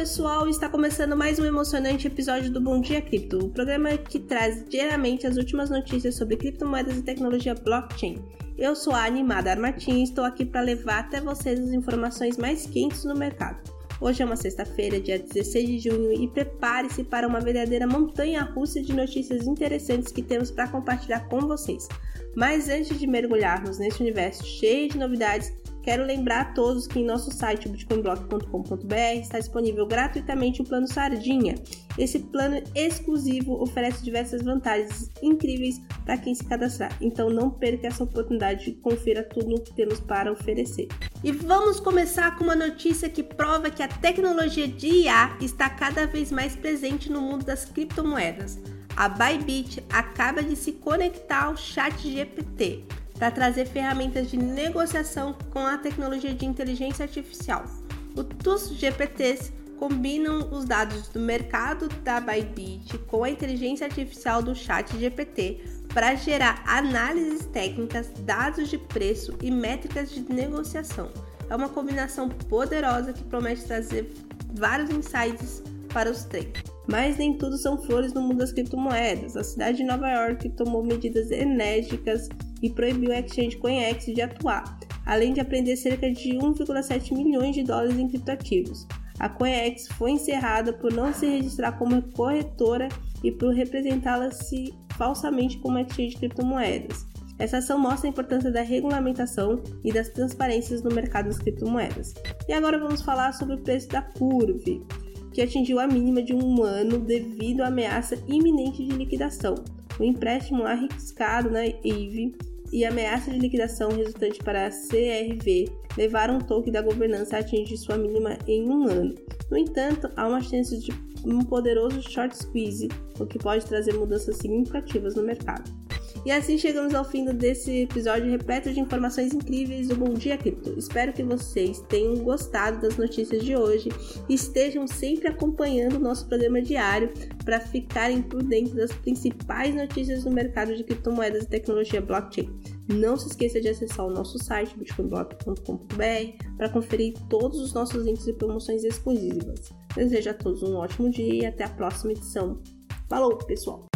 pessoal, está começando mais um emocionante episódio do Bom Dia Cripto, o programa que traz diariamente as últimas notícias sobre criptomoedas e tecnologia blockchain. Eu sou a Animada Armatim e estou aqui para levar até vocês as informações mais quentes no mercado. Hoje é uma sexta-feira, dia 16 de junho, e prepare-se para uma verdadeira montanha russa de notícias interessantes que temos para compartilhar com vocês. Mas antes de mergulharmos nesse universo cheio de novidades, Quero lembrar a todos que em nosso site bitcoinblock.com.br está disponível gratuitamente o plano Sardinha. Esse plano exclusivo oferece diversas vantagens incríveis para quem se cadastrar, então não perca essa oportunidade e confira tudo o que temos para oferecer. E vamos começar com uma notícia que prova que a tecnologia de IA está cada vez mais presente no mundo das criptomoedas. A Bybit acaba de se conectar ao Chat GPT para trazer ferramentas de negociação com a tecnologia de inteligência artificial. Os GPTs combinam os dados do mercado da Bybit com a inteligência artificial do Chat GPT para gerar análises técnicas, dados de preço e métricas de negociação. É uma combinação poderosa que promete trazer vários insights para os traders. Mas nem tudo são flores no mundo das criptomoedas. A cidade de Nova York tomou medidas enérgicas e proibiu a exchange CoinEx de atuar, além de apreender cerca de 1,7 milhões de dólares em criptoativos. A CoinEx foi encerrada por não se registrar como corretora e por representá-la-se falsamente como exchange de criptomoedas. Essa ação mostra a importância da regulamentação e das transparências no mercado das criptomoedas. E agora vamos falar sobre o preço da Curve, que atingiu a mínima de um ano devido à ameaça iminente de liquidação. O empréstimo arriscado na EVE e ameaça de liquidação resultante para a CRV levaram o token da governança a atingir sua mínima em um ano. No entanto, há uma chance de um poderoso short squeeze, o que pode trazer mudanças significativas no mercado. E assim chegamos ao fim desse episódio repleto de informações incríveis do Bom Dia Cripto. Espero que vocês tenham gostado das notícias de hoje e estejam sempre acompanhando o nosso programa diário para ficarem por dentro das principais notícias do mercado de criptomoedas e tecnologia blockchain. Não se esqueça de acessar o nosso site bitcoinblock.com.br para conferir todos os nossos links e promoções exclusivas. Desejo a todos um ótimo dia e até a próxima edição. Falou, pessoal!